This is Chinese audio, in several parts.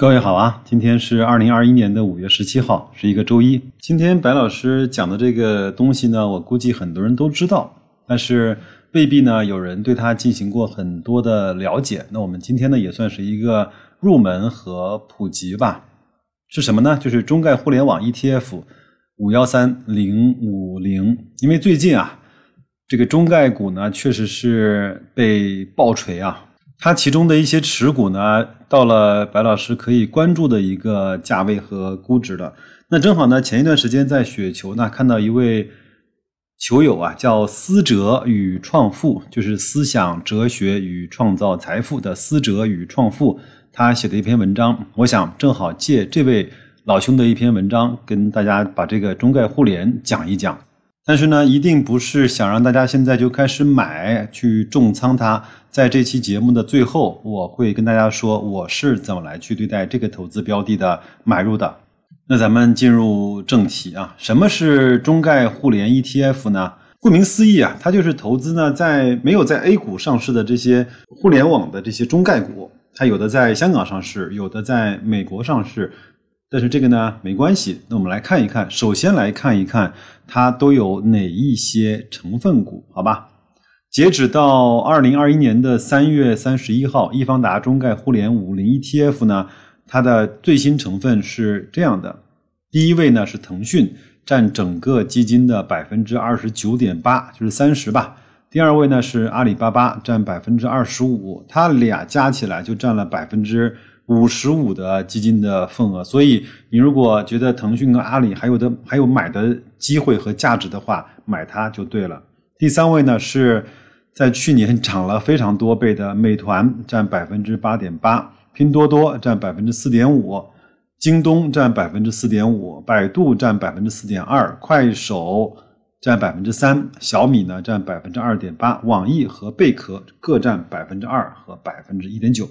各位好啊，今天是二零二一年的五月十七号，是一个周一。今天白老师讲的这个东西呢，我估计很多人都知道，但是未必呢有人对它进行过很多的了解。那我们今天呢也算是一个入门和普及吧。是什么呢？就是中概互联网 ETF 五幺三零五零。因为最近啊，这个中概股呢确实是被爆锤啊。它其中的一些持股呢，到了白老师可以关注的一个价位和估值了。那正好呢，前一段时间在雪球呢看到一位球友啊，叫思哲与创富，就是思想哲学与创造财富的思哲与创富，他写的一篇文章。我想正好借这位老兄的一篇文章，跟大家把这个中概互联讲一讲。但是呢，一定不是想让大家现在就开始买去重仓它。在这期节目的最后，我会跟大家说我是怎么来去对待这个投资标的的买入的。那咱们进入正题啊，什么是中概互联 ETF 呢？顾名思义啊，它就是投资呢在没有在 A 股上市的这些互联网的这些中概股，它有的在香港上市，有的在美国上市。但是这个呢没关系，那我们来看一看，首先来看一看它都有哪一些成分股，好吧？截止到二零二一年的三月三十一号，易方达中概互联五零 ETF 呢，它的最新成分是这样的：第一位呢是腾讯，占整个基金的百分之二十九点八，就是三十吧；第二位呢是阿里巴巴，占百分之二十五，它俩加起来就占了百分之。五十五的基金的份额，所以你如果觉得腾讯跟阿里还有的还有买的机会和价值的话，买它就对了。第三位呢是在去年涨了非常多倍的美团，占百分之八点八，拼多多占百分之四点五，京东占百分之四点五，百度占百分之四点二，快手占百分之三，小米呢占百分之二点八，网易和贝壳各占百分之二和百分之一点九。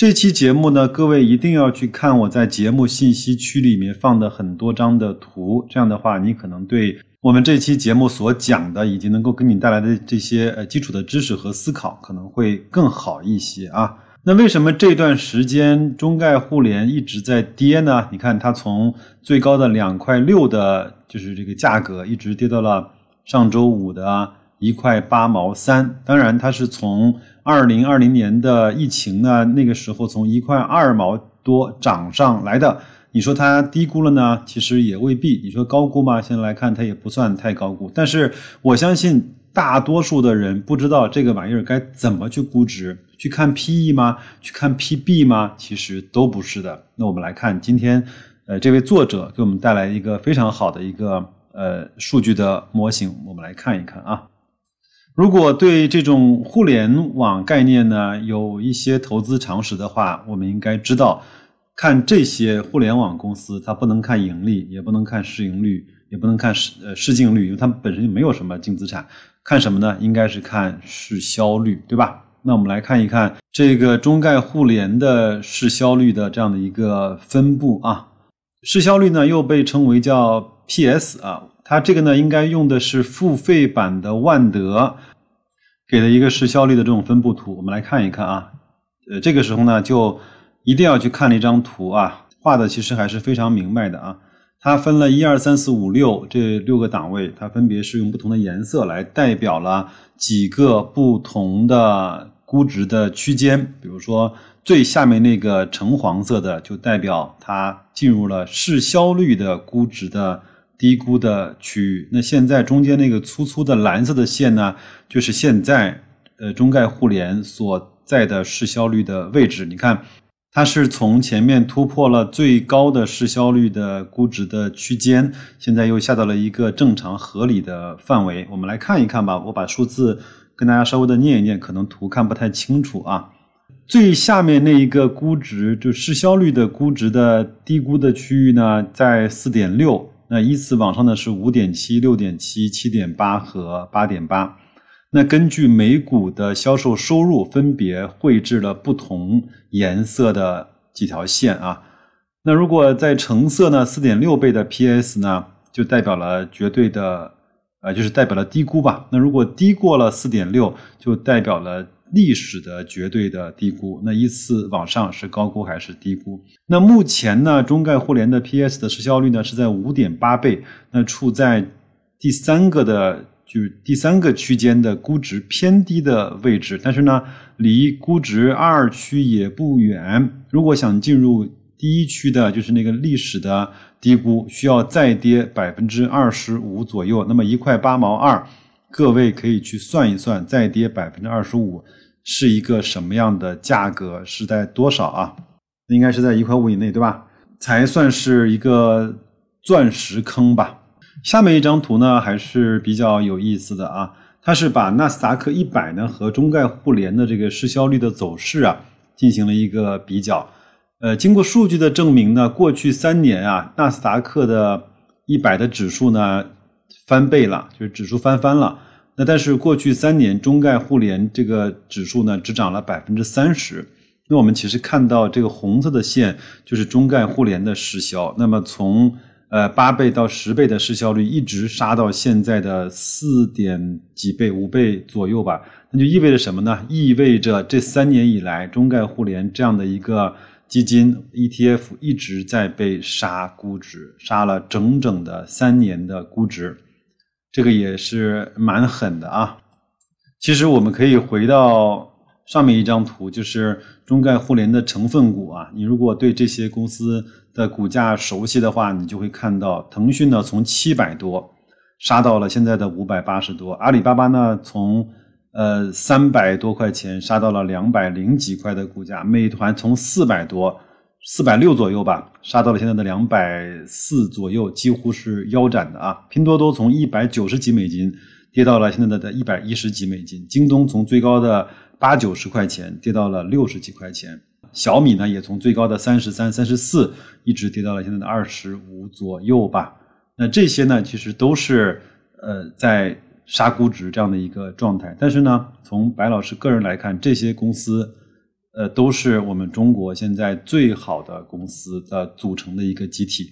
这期节目呢，各位一定要去看我在节目信息区里面放的很多张的图，这样的话，你可能对我们这期节目所讲的，以及能够给你带来的这些呃基础的知识和思考，可能会更好一些啊。那为什么这段时间中概互联一直在跌呢？你看它从最高的两块六的，就是这个价格，一直跌到了上周五的一块八毛三。当然，它是从二零二零年的疫情呢，那个时候从一块二毛多涨上来的，你说它低估了呢？其实也未必。你说高估吗？现在来看，它也不算太高估。但是我相信大多数的人不知道这个玩意儿该怎么去估值，去看 PE 吗？去看 PB 吗？其实都不是的。那我们来看今天，呃，这位作者给我们带来一个非常好的一个呃数据的模型，我们来看一看啊。如果对这种互联网概念呢有一些投资常识的话，我们应该知道，看这些互联网公司，它不能看盈利，也不能看市盈率，也不能看市呃市净率，因为它们本身就没有什么净资产。看什么呢？应该是看市销率，对吧？那我们来看一看这个中概互联的市销率的这样的一个分布啊。市销率呢又被称为叫 PS 啊。它这个呢，应该用的是付费版的万德给的一个市销率的这种分布图，我们来看一看啊。呃，这个时候呢，就一定要去看那张图啊，画的其实还是非常明白的啊。它分了一二三四五六这六个档位，它分别是用不同的颜色来代表了几个不同的估值的区间。比如说最下面那个橙黄色的，就代表它进入了市销率的估值的。低估的区域，那现在中间那个粗粗的蓝色的线呢，就是现在呃中概互联所在的市销率的位置。你看，它是从前面突破了最高的市销率的估值的区间，现在又下到了一个正常合理的范围。我们来看一看吧，我把数字跟大家稍微的念一念，可能图看不太清楚啊。最下面那一个估值，就市销率的估值的低估的区域呢，在四点六。那依次往上呢是五点七、六点七、七点八和八点八。那根据每股的销售收入，分别绘制了不同颜色的几条线啊。那如果在橙色呢，四点六倍的 PS 呢，就代表了绝对的，呃，就是代表了低估吧。那如果低过了四点六，就代表了历史的绝对的低估。那依次往上是高估还是低估？那目前呢，中概互联的 PS 的市销率呢是在五点八倍，那处在第三个的，就是第三个区间的估值偏低的位置。但是呢，离估值二区也不远。如果想进入第一区的，就是那个历史的低估，需要再跌百分之二十五左右。那么一块八毛二。各位可以去算一算，再跌百分之二十五是一个什么样的价格？是在多少啊？应该是在一块五以内，对吧？才算是一个钻石坑吧。下面一张图呢，还是比较有意思的啊。它是把纳斯达克一百呢和中概互联的这个市销率的走势啊进行了一个比较。呃，经过数据的证明呢，过去三年啊，纳斯达克的一百的指数呢。翻倍了，就是指数翻番了。那但是过去三年中概互联这个指数呢，只涨了百分之三十。那我们其实看到这个红色的线就是中概互联的市销。那么从呃八倍到十倍的市销率，一直杀到现在的四点几倍、五倍左右吧。那就意味着什么呢？意味着这三年以来，中概互联这样的一个基金 ETF 一直在被杀估值，杀了整整的三年的估值。这个也是蛮狠的啊！其实我们可以回到上面一张图，就是中概互联的成分股啊。你如果对这些公司的股价熟悉的话，你就会看到，腾讯呢从七百多杀到了现在的五百八十多，阿里巴巴呢从呃三百多块钱杀到了两百零几块的股价，美团从四百多。四百六左右吧，杀到了现在的两百四左右，几乎是腰斩的啊。拼多多从一百九十几美金跌到了现在的一百一十几美金，京东从最高的八九十块钱跌到了六十几块钱，小米呢也从最高的三十三、三十四一直跌到了现在的二十五左右吧。那这些呢，其实都是呃在杀估值这样的一个状态。但是呢，从白老师个人来看，这些公司。呃，都是我们中国现在最好的公司的组成的一个集体。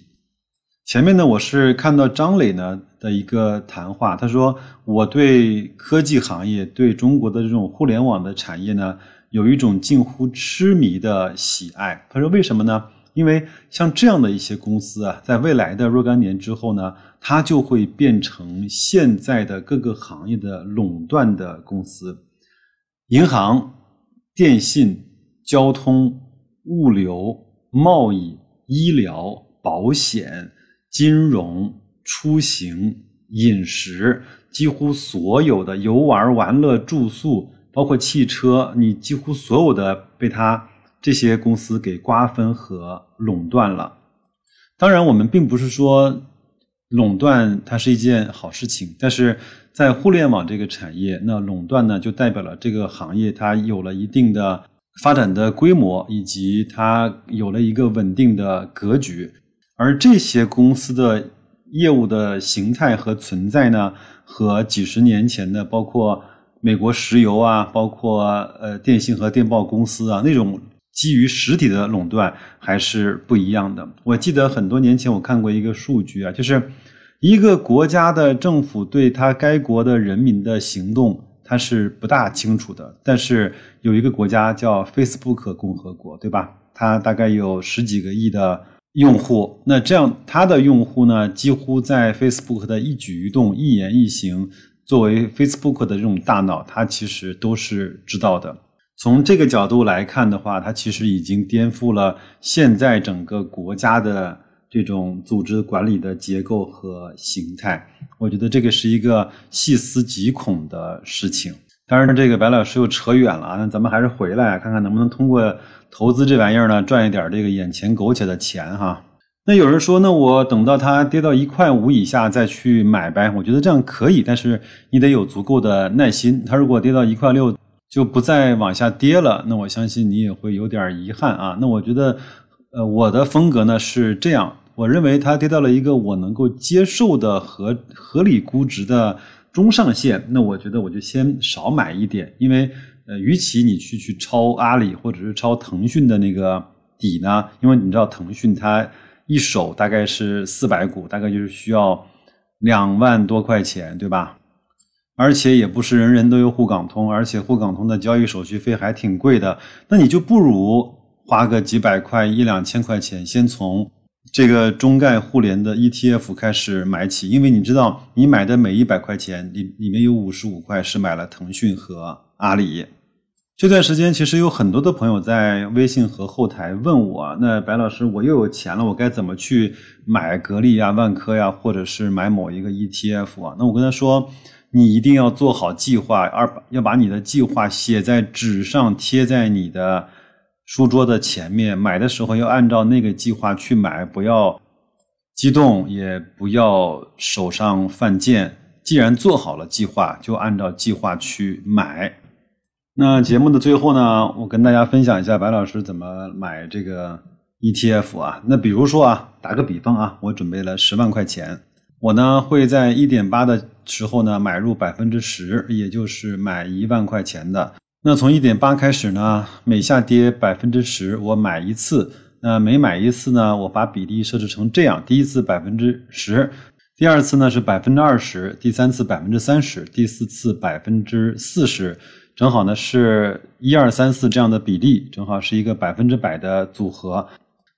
前面呢，我是看到张磊呢的一个谈话，他说我对科技行业、对中国的这种互联网的产业呢，有一种近乎痴迷的喜爱。他说为什么呢？因为像这样的一些公司啊，在未来的若干年之后呢，它就会变成现在的各个行业的垄断的公司，银行、电信。交通、物流、贸易、医疗、保险、金融、出行、饮食，几乎所有的游玩、玩乐、住宿，包括汽车，你几乎所有的被它这些公司给瓜分和垄断了。当然，我们并不是说垄断它是一件好事情，但是在互联网这个产业，那垄断呢，就代表了这个行业它有了一定的。发展的规模以及它有了一个稳定的格局，而这些公司的业务的形态和存在呢，和几十年前的包括美国石油啊，包括呃电信和电报公司啊那种基于实体的垄断还是不一样的。我记得很多年前我看过一个数据啊，就是一个国家的政府对他该国的人民的行动。它是不大清楚的，但是有一个国家叫 Facebook 共和国，对吧？它大概有十几个亿的用户，那这样它的用户呢，几乎在 Facebook 的一举一动、一言一行，作为 Facebook 的这种大脑，它其实都是知道的。从这个角度来看的话，它其实已经颠覆了现在整个国家的。这种组织管理的结构和形态，我觉得这个是一个细思极恐的事情。当然，这个白老师又扯远了啊，那咱们还是回来看看能不能通过投资这玩意儿呢，赚一点这个眼前苟且的钱哈。那有人说，那我等到它跌到一块五以下再去买呗？我觉得这样可以，但是你得有足够的耐心。它如果跌到一块六就不再往下跌了，那我相信你也会有点遗憾啊。那我觉得。呃，我的风格呢是这样，我认为它跌到了一个我能够接受的合合理估值的中上限，那我觉得我就先少买一点，因为呃，与其你去去抄阿里或者是抄腾讯的那个底呢，因为你知道腾讯它一手大概是四百股，大概就是需要两万多块钱，对吧？而且也不是人人都有沪港通，而且沪港通的交易手续费还挺贵的，那你就不如花个几百块、一两千块钱，先从这个中概互联的 ETF 开始买起，因为你知道，你买的每一百块钱里里面有五十五块是买了腾讯和阿里。这段时间其实有很多的朋友在微信和后台问我，那白老师，我又有钱了，我该怎么去买格力呀、万科呀，或者是买某一个 ETF 啊？那我跟他说。你一定要做好计划，而要把你的计划写在纸上，贴在你的书桌的前面。买的时候要按照那个计划去买，不要激动，也不要手上犯贱。既然做好了计划，就按照计划去买。那节目的最后呢，我跟大家分享一下白老师怎么买这个 ETF 啊。那比如说啊，打个比方啊，我准备了十万块钱。我呢会在一点八的时候呢买入百分之十，也就是买一万块钱的。那从一点八开始呢，每下跌百分之十，我买一次。那每买一次呢，我把比例设置成这样：第一次百分之十，第二次呢是百分之二十，第三次百分之三十，第四次百分之四十，正好呢是一二三四这样的比例，正好是一个百分之百的组合。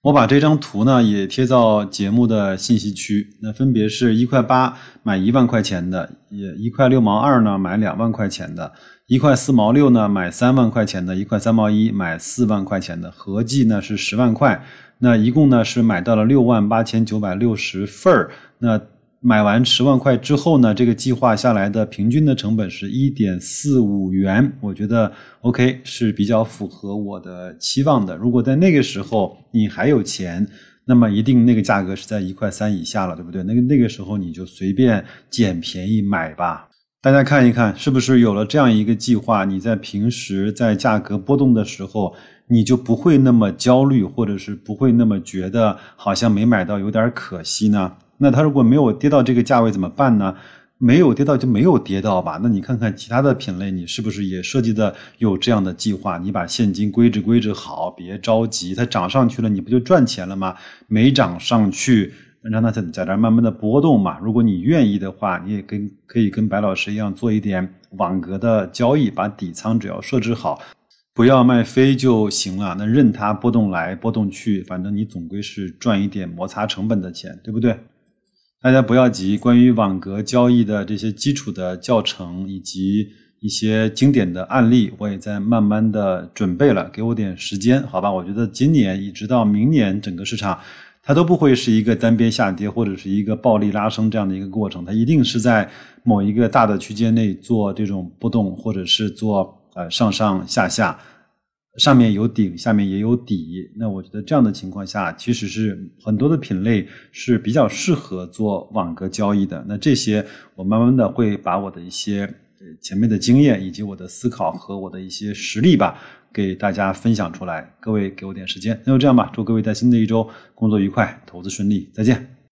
我把这张图呢也贴到节目的信息区，那分别是一块八买一万块钱的，也一块六毛二呢买两万块钱的，一块四毛六呢买三万块钱的，一块三毛一买四万块钱的，合计呢是十万块，那一共呢是买到了六万八千九百六十份儿，那。买完十万块之后呢，这个计划下来的平均的成本是一点四五元，我觉得 OK 是比较符合我的期望的。如果在那个时候你还有钱，那么一定那个价格是在一块三以下了，对不对？那个那个时候你就随便捡便宜买吧。大家看一看，是不是有了这样一个计划，你在平时在价格波动的时候，你就不会那么焦虑，或者是不会那么觉得好像没买到有点可惜呢？那它如果没有跌到这个价位怎么办呢？没有跌到就没有跌到吧。那你看看其他的品类，你是不是也设计的有这样的计划？你把现金归置归置好，别着急，它涨上去了，你不就赚钱了吗？没涨上去，让它在在这慢慢的波动嘛。如果你愿意的话，你也跟可以跟白老师一样做一点网格的交易，把底仓只要设置好，不要卖飞就行了。那任它波动来波动去，反正你总归是赚一点摩擦成本的钱，对不对？大家不要急，关于网格交易的这些基础的教程以及一些经典的案例，我也在慢慢的准备了，给我点时间，好吧？我觉得今年一直到明年，整个市场它都不会是一个单边下跌或者是一个暴力拉升这样的一个过程，它一定是在某一个大的区间内做这种波动，或者是做呃上上下下。上面有顶，下面也有底，那我觉得这样的情况下，其实是很多的品类是比较适合做网格交易的。那这些我慢慢的会把我的一些前面的经验，以及我的思考和我的一些实力吧，给大家分享出来。各位给我点时间，那就这样吧。祝各位在新的一周工作愉快，投资顺利，再见。